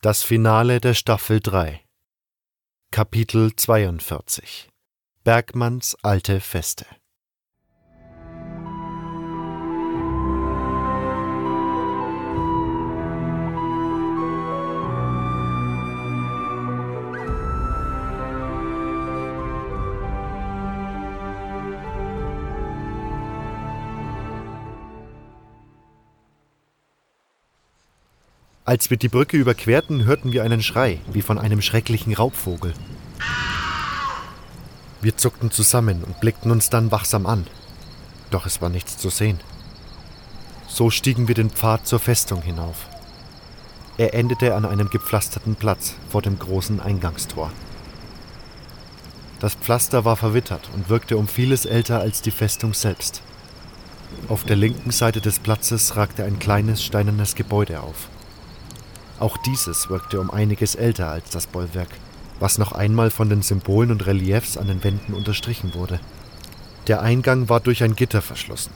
Das Finale der Staffel 3 Kapitel 42 Bergmanns alte Feste Als wir die Brücke überquerten, hörten wir einen Schrei, wie von einem schrecklichen Raubvogel. Wir zuckten zusammen und blickten uns dann wachsam an. Doch es war nichts zu sehen. So stiegen wir den Pfad zur Festung hinauf. Er endete an einem gepflasterten Platz vor dem großen Eingangstor. Das Pflaster war verwittert und wirkte um vieles älter als die Festung selbst. Auf der linken Seite des Platzes ragte ein kleines steinernes Gebäude auf. Auch dieses wirkte um einiges älter als das Bollwerk, was noch einmal von den Symbolen und Reliefs an den Wänden unterstrichen wurde. Der Eingang war durch ein Gitter verschlossen.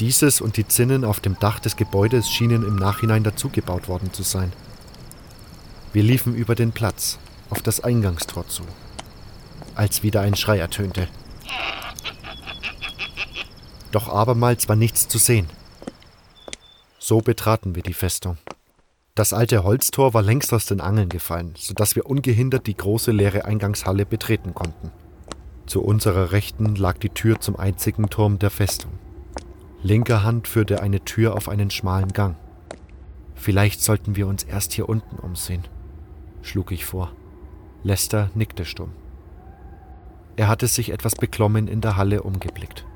Dieses und die Zinnen auf dem Dach des Gebäudes schienen im Nachhinein dazugebaut worden zu sein. Wir liefen über den Platz, auf das Eingangstor zu, als wieder ein Schrei ertönte. Doch abermals war nichts zu sehen. So betraten wir die Festung. Das alte Holztor war längst aus den Angeln gefallen, sodass wir ungehindert die große leere Eingangshalle betreten konnten. Zu unserer Rechten lag die Tür zum einzigen Turm der Festung. Linker Hand führte eine Tür auf einen schmalen Gang. Vielleicht sollten wir uns erst hier unten umsehen, schlug ich vor. Lester nickte stumm. Er hatte sich etwas beklommen in der Halle umgeblickt.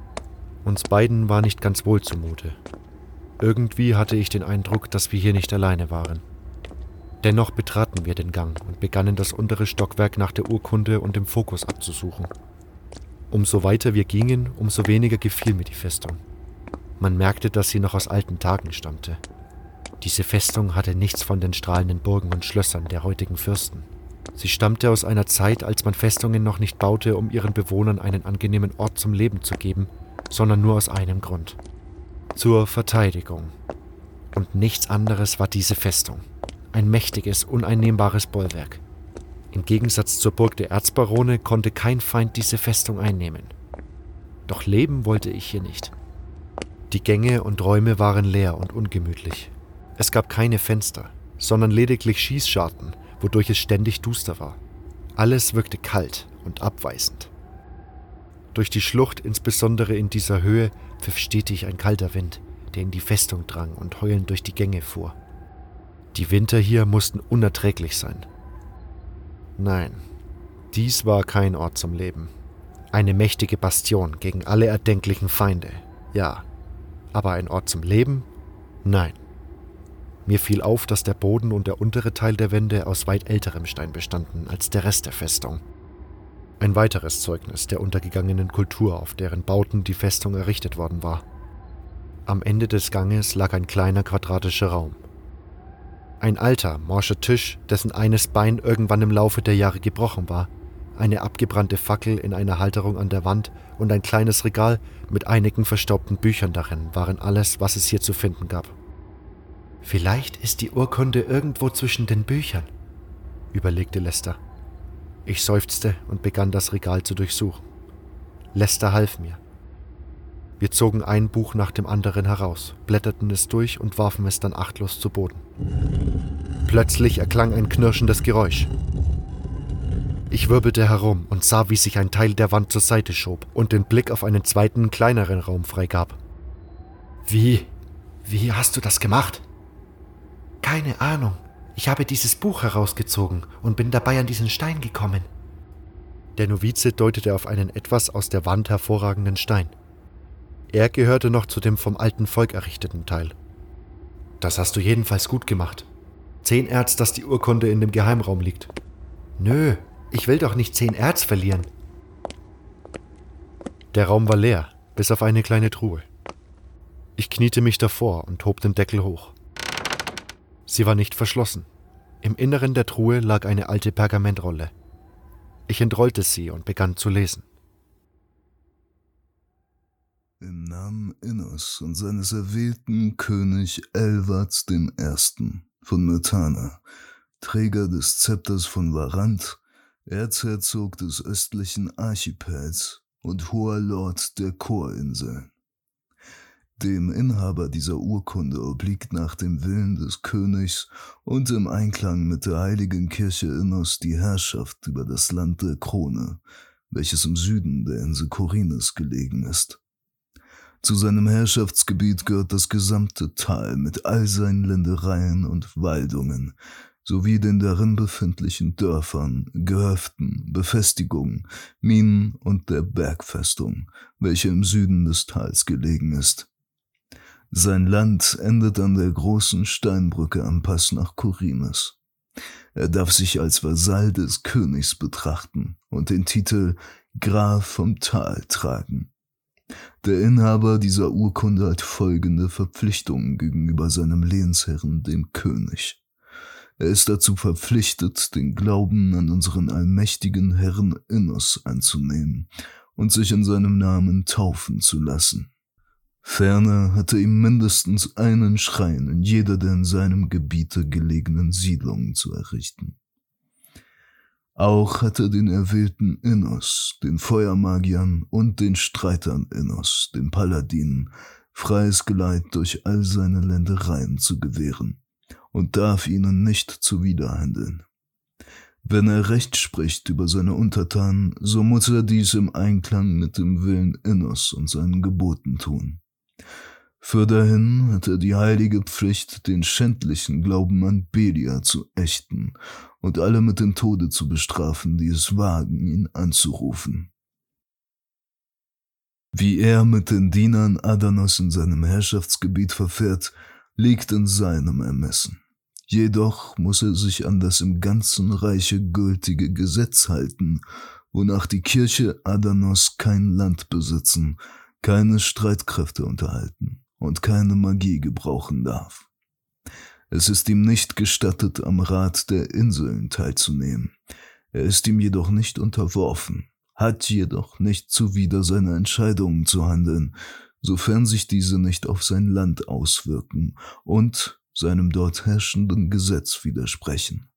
Uns beiden war nicht ganz wohl zumute. Irgendwie hatte ich den Eindruck, dass wir hier nicht alleine waren. Dennoch betraten wir den Gang und begannen das untere Stockwerk nach der Urkunde und dem Fokus abzusuchen. Umso weiter wir gingen, umso weniger gefiel mir die Festung. Man merkte, dass sie noch aus alten Tagen stammte. Diese Festung hatte nichts von den strahlenden Burgen und Schlössern der heutigen Fürsten. Sie stammte aus einer Zeit, als man Festungen noch nicht baute, um ihren Bewohnern einen angenehmen Ort zum Leben zu geben, sondern nur aus einem Grund zur Verteidigung. Und nichts anderes war diese Festung. Ein mächtiges, uneinnehmbares Bollwerk. Im Gegensatz zur Burg der Erzbarone konnte kein Feind diese Festung einnehmen. Doch leben wollte ich hier nicht. Die Gänge und Räume waren leer und ungemütlich. Es gab keine Fenster, sondern lediglich Schießscharten, wodurch es ständig duster war. Alles wirkte kalt und abweisend. Durch die Schlucht, insbesondere in dieser Höhe, pfiff stetig ein kalter Wind, der in die Festung drang und heulend durch die Gänge fuhr. Die Winter hier mussten unerträglich sein. Nein, dies war kein Ort zum Leben. Eine mächtige Bastion gegen alle erdenklichen Feinde, ja. Aber ein Ort zum Leben? Nein. Mir fiel auf, dass der Boden und der untere Teil der Wände aus weit älterem Stein bestanden als der Rest der Festung. Ein weiteres Zeugnis der untergegangenen Kultur, auf deren Bauten die Festung errichtet worden war. Am Ende des Ganges lag ein kleiner quadratischer Raum. Ein alter, morscher Tisch, dessen eines Bein irgendwann im Laufe der Jahre gebrochen war, eine abgebrannte Fackel in einer Halterung an der Wand und ein kleines Regal mit einigen verstaubten Büchern darin waren alles, was es hier zu finden gab. Vielleicht ist die Urkunde irgendwo zwischen den Büchern, überlegte Lester. Ich seufzte und begann das Regal zu durchsuchen. Lester half mir. Wir zogen ein Buch nach dem anderen heraus, blätterten es durch und warfen es dann achtlos zu Boden. Plötzlich erklang ein knirschendes Geräusch. Ich wirbelte herum und sah, wie sich ein Teil der Wand zur Seite schob und den Blick auf einen zweiten, kleineren Raum freigab. Wie? Wie hast du das gemacht? Keine Ahnung, ich habe dieses Buch herausgezogen und bin dabei an diesen Stein gekommen. Der Novize deutete auf einen etwas aus der Wand hervorragenden Stein. Er gehörte noch zu dem vom alten Volk errichteten Teil. Das hast du jedenfalls gut gemacht. Zehn Erz, dass die Urkunde in dem Geheimraum liegt. Nö, ich will doch nicht zehn Erz verlieren. Der Raum war leer, bis auf eine kleine Truhe. Ich kniete mich davor und hob den Deckel hoch. Sie war nicht verschlossen. Im Inneren der Truhe lag eine alte Pergamentrolle. Ich entrollte sie und begann zu lesen. Im Namen Innos und seines erwählten König Elwats I. von Myrtana Träger des Zepters von Varant, Erzherzog des östlichen Archipels und hoher Lord der Chorinsel. Dem Inhaber dieser Urkunde obliegt nach dem Willen des Königs und im Einklang mit der heiligen Kirche Innos die Herrschaft über das Land der Krone, welches im Süden der Insel Korines gelegen ist. Zu seinem Herrschaftsgebiet gehört das gesamte Tal mit all seinen Ländereien und Waldungen, sowie den darin befindlichen Dörfern, Gehöften, Befestigungen, Minen und der Bergfestung, welche im Süden des Tals gelegen ist. Sein Land endet an der großen Steinbrücke am Pass nach Korines. Er darf sich als Vasall des Königs betrachten und den Titel Graf vom Tal tragen. Der Inhaber dieser Urkunde hat folgende Verpflichtungen gegenüber seinem Lehnsherren, dem König. Er ist dazu verpflichtet, den Glauben an unseren allmächtigen Herrn Innos anzunehmen und sich in seinem Namen taufen zu lassen. Ferner hatte ihm mindestens einen Schrein in jeder der in seinem Gebiete gelegenen Siedlungen zu errichten. Auch hatte den erwählten Innos, den Feuermagiern und den Streitern Innos, den Paladinen, freies Geleit durch all seine Ländereien zu gewähren und darf ihnen nicht zuwiderhandeln. Wenn er Recht spricht über seine Untertanen, so muss er dies im Einklang mit dem Willen Innos und seinen Geboten tun. Fürderhin hat er die heilige Pflicht, den schändlichen Glauben an Belia zu ächten und alle mit dem Tode zu bestrafen, die es wagen, ihn anzurufen. Wie er mit den Dienern Adanos in seinem Herrschaftsgebiet verfährt, liegt in seinem Ermessen. Jedoch muss er sich an das im ganzen Reiche gültige Gesetz halten, wonach die Kirche Adanos kein Land besitzen, keine Streitkräfte unterhalten und keine Magie gebrauchen darf. Es ist ihm nicht gestattet, am Rat der Inseln teilzunehmen. Er ist ihm jedoch nicht unterworfen, hat jedoch nicht zuwider seiner Entscheidungen zu handeln, sofern sich diese nicht auf sein Land auswirken und seinem dort herrschenden Gesetz widersprechen.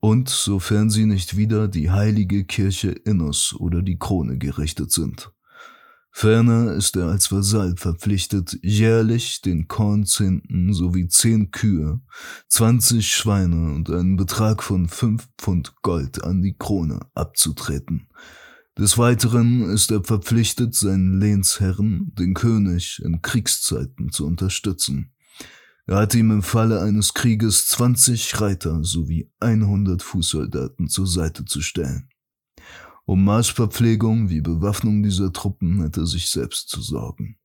Und sofern sie nicht wieder die heilige Kirche Innos oder die Krone gerichtet sind. Ferner ist er als Vasall verpflichtet, jährlich den Kornzehnten sowie zehn Kühe, zwanzig Schweine und einen Betrag von fünf Pfund Gold an die Krone abzutreten. Des Weiteren ist er verpflichtet, seinen Lehnsherren, den König, in Kriegszeiten zu unterstützen. Er hat ihm im Falle eines Krieges zwanzig Reiter sowie einhundert Fußsoldaten zur Seite zu stellen. Um Marschverpflegung wie Bewaffnung dieser Truppen hat er sich selbst zu sorgen.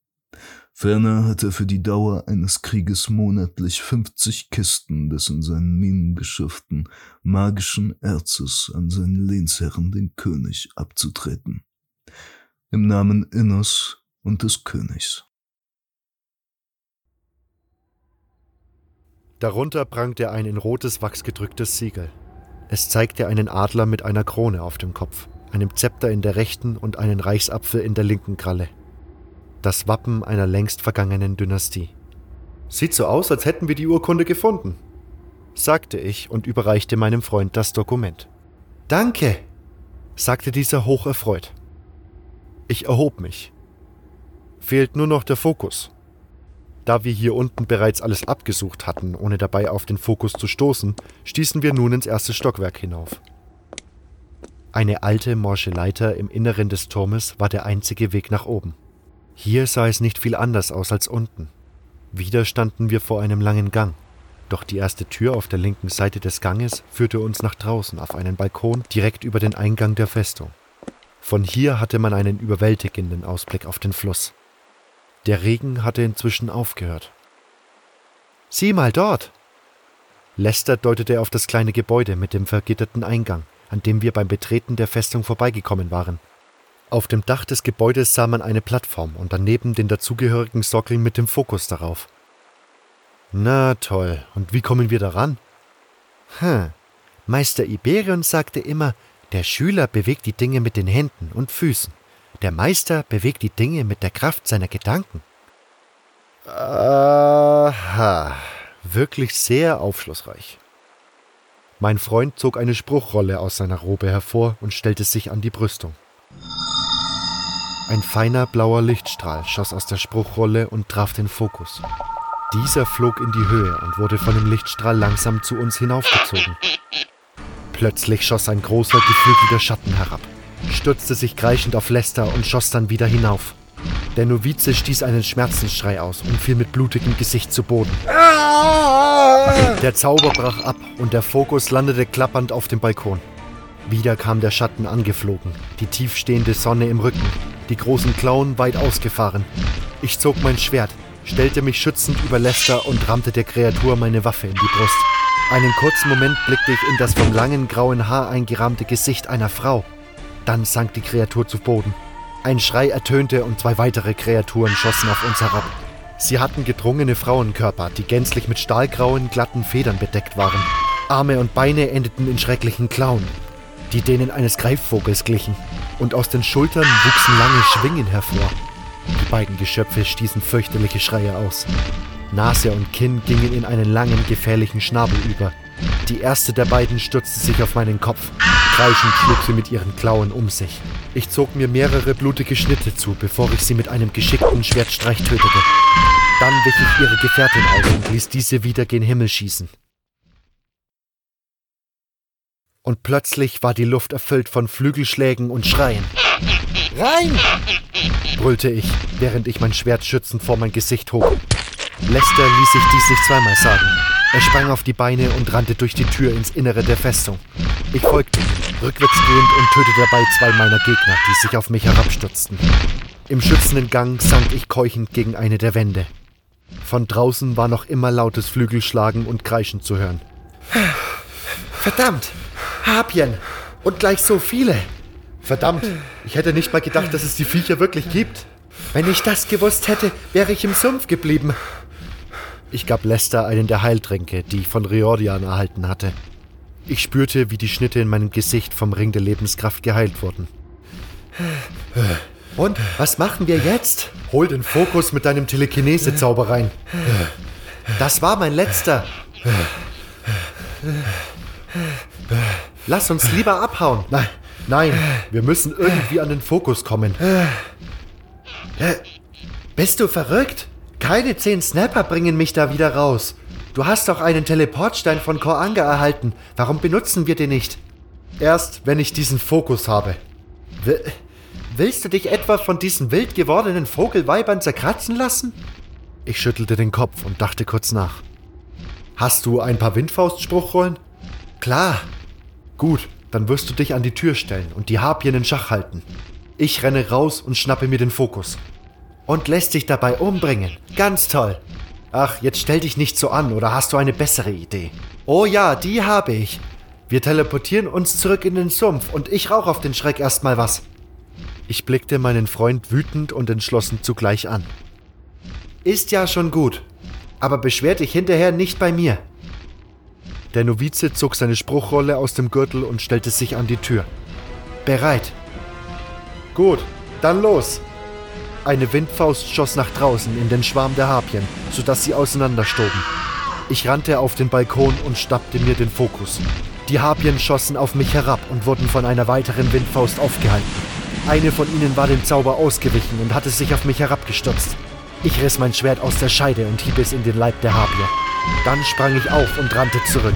Ferner hat er für die Dauer eines Krieges monatlich 50 Kisten des in seinen Minen geschifften magischen Erzes an seinen Lehnsherren, den König, abzutreten. Im Namen Innos und des Königs. Darunter prangte ein in rotes Wachs gedrücktes Siegel. Es zeigte einen Adler mit einer Krone auf dem Kopf einem Zepter in der rechten und einen Reichsapfel in der linken Kralle. Das Wappen einer längst vergangenen Dynastie. Sieht so aus, als hätten wir die Urkunde gefunden, sagte ich und überreichte meinem Freund das Dokument. Danke, sagte dieser hocherfreut. Ich erhob mich. Fehlt nur noch der Fokus. Da wir hier unten bereits alles abgesucht hatten, ohne dabei auf den Fokus zu stoßen, stießen wir nun ins erste Stockwerk hinauf. Eine alte, morsche Leiter im Inneren des Turmes war der einzige Weg nach oben. Hier sah es nicht viel anders aus als unten. Wieder standen wir vor einem langen Gang. Doch die erste Tür auf der linken Seite des Ganges führte uns nach draußen auf einen Balkon direkt über den Eingang der Festung. Von hier hatte man einen überwältigenden Ausblick auf den Fluss. Der Regen hatte inzwischen aufgehört. Sieh mal dort! Lester deutete auf das kleine Gebäude mit dem vergitterten Eingang an dem wir beim Betreten der Festung vorbeigekommen waren. Auf dem Dach des Gebäudes sah man eine Plattform und daneben den dazugehörigen Sockel mit dem Fokus darauf. Na toll, und wie kommen wir daran? Hm, Meister Iberion sagte immer, der Schüler bewegt die Dinge mit den Händen und Füßen, der Meister bewegt die Dinge mit der Kraft seiner Gedanken. Aha, wirklich sehr aufschlussreich. Mein Freund zog eine Spruchrolle aus seiner Robe hervor und stellte sich an die Brüstung. Ein feiner blauer Lichtstrahl schoss aus der Spruchrolle und traf den Fokus. Dieser flog in die Höhe und wurde von dem Lichtstrahl langsam zu uns hinaufgezogen. Plötzlich schoss ein großer, geflügelter Schatten herab, stürzte sich kreischend auf Lester und schoss dann wieder hinauf. Der Novize stieß einen Schmerzensschrei aus und fiel mit blutigem Gesicht zu Boden. Der Zauber brach ab und der Fokus landete klappernd auf dem Balkon. Wieder kam der Schatten angeflogen, die tiefstehende Sonne im Rücken, die großen Klauen weit ausgefahren. Ich zog mein Schwert, stellte mich schützend über Lester und rammte der Kreatur meine Waffe in die Brust. Einen kurzen Moment blickte ich in das vom langen grauen Haar eingerahmte Gesicht einer Frau. Dann sank die Kreatur zu Boden. Ein Schrei ertönte und zwei weitere Kreaturen schossen auf uns herab. Sie hatten gedrungene Frauenkörper, die gänzlich mit stahlgrauen, glatten Federn bedeckt waren. Arme und Beine endeten in schrecklichen Klauen, die denen eines Greifvogels glichen, und aus den Schultern wuchsen lange Schwingen hervor. Die beiden Geschöpfe stießen fürchterliche Schreie aus. Nase und Kinn gingen in einen langen, gefährlichen Schnabel über. Die erste der beiden stürzte sich auf meinen Kopf. Kreischend schlug sie mit ihren Klauen um sich. Ich zog mir mehrere blutige Schnitte zu, bevor ich sie mit einem geschickten Schwertstreich tötete. Dann wich ich ihre Gefährtin aus und ließ diese wieder gen Himmel schießen. Und plötzlich war die Luft erfüllt von Flügelschlägen und Schreien. Rein! brüllte ich, während ich mein Schwert schützend vor mein Gesicht hob. Lester ließ sich dies nicht zweimal sagen. Er sprang auf die Beine und rannte durch die Tür ins Innere der Festung. Ich folgte ihm, rückwärtsgehend und tötete dabei zwei meiner Gegner, die sich auf mich herabstürzten. Im schützenden Gang sank ich keuchend gegen eine der Wände. Von draußen war noch immer lautes Flügelschlagen und Kreischen zu hören. Verdammt! Harpien! Und gleich so viele! Verdammt! Ich hätte nicht mal gedacht, dass es die Viecher wirklich gibt. Wenn ich das gewusst hätte, wäre ich im Sumpf geblieben. Ich gab Lester einen der Heiltränke, die ich von Riordian erhalten hatte. Ich spürte, wie die Schnitte in meinem Gesicht vom Ring der Lebenskraft geheilt wurden. Und was machen wir jetzt? Hol den Fokus mit deinem Telekinese-Zauber rein. Das war mein letzter. Lass uns lieber abhauen. Nein, nein, wir müssen irgendwie an den Fokus kommen. Bist du verrückt? Keine zehn Snapper bringen mich da wieder raus. Du hast doch einen Teleportstein von Koranga erhalten. Warum benutzen wir den nicht? Erst, wenn ich diesen Fokus habe. Will, willst du dich etwa von diesen wild gewordenen Vogelweibern zerkratzen lassen? Ich schüttelte den Kopf und dachte kurz nach. Hast du ein paar Windfaustspruchrollen? Klar. Gut, dann wirst du dich an die Tür stellen und die Harpien in Schach halten. Ich renne raus und schnappe mir den Fokus. Und lässt sich dabei umbringen. Ganz toll. Ach, jetzt stell dich nicht so an, oder hast du eine bessere Idee? Oh ja, die habe ich. Wir teleportieren uns zurück in den Sumpf und ich rauche auf den Schreck erstmal was. Ich blickte meinen Freund wütend und entschlossen zugleich an. Ist ja schon gut, aber beschwer dich hinterher nicht bei mir. Der Novize zog seine Spruchrolle aus dem Gürtel und stellte sich an die Tür. Bereit. Gut, dann los. Eine Windfaust schoss nach draußen in den Schwarm der Harpien, sodass sie auseinanderstoben. Ich rannte auf den Balkon und schnappte mir den Fokus. Die Harpien schossen auf mich herab und wurden von einer weiteren Windfaust aufgehalten. Eine von ihnen war dem Zauber ausgewichen und hatte sich auf mich herabgestürzt. Ich riss mein Schwert aus der Scheide und hieb es in den Leib der Harpie. Dann sprang ich auf und rannte zurück.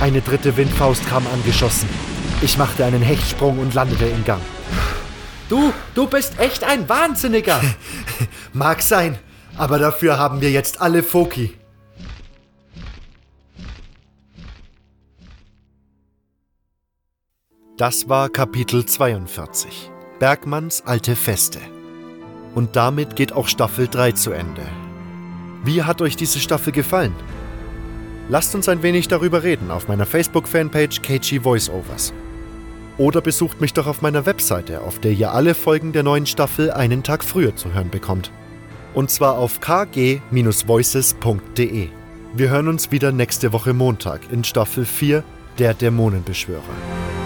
Eine dritte Windfaust kam angeschossen. Ich machte einen Hechtsprung und landete im Gang. Du, du bist echt ein Wahnsinniger. Mag sein, aber dafür haben wir jetzt alle Foki. Das war Kapitel 42. Bergmanns alte Feste. Und damit geht auch Staffel 3 zu Ende. Wie hat euch diese Staffel gefallen? Lasst uns ein wenig darüber reden auf meiner Facebook-Fanpage KG Voiceovers. Oder besucht mich doch auf meiner Webseite, auf der ihr alle Folgen der neuen Staffel einen Tag früher zu hören bekommt. Und zwar auf kg-voices.de. Wir hören uns wieder nächste Woche Montag in Staffel 4 der Dämonenbeschwörer.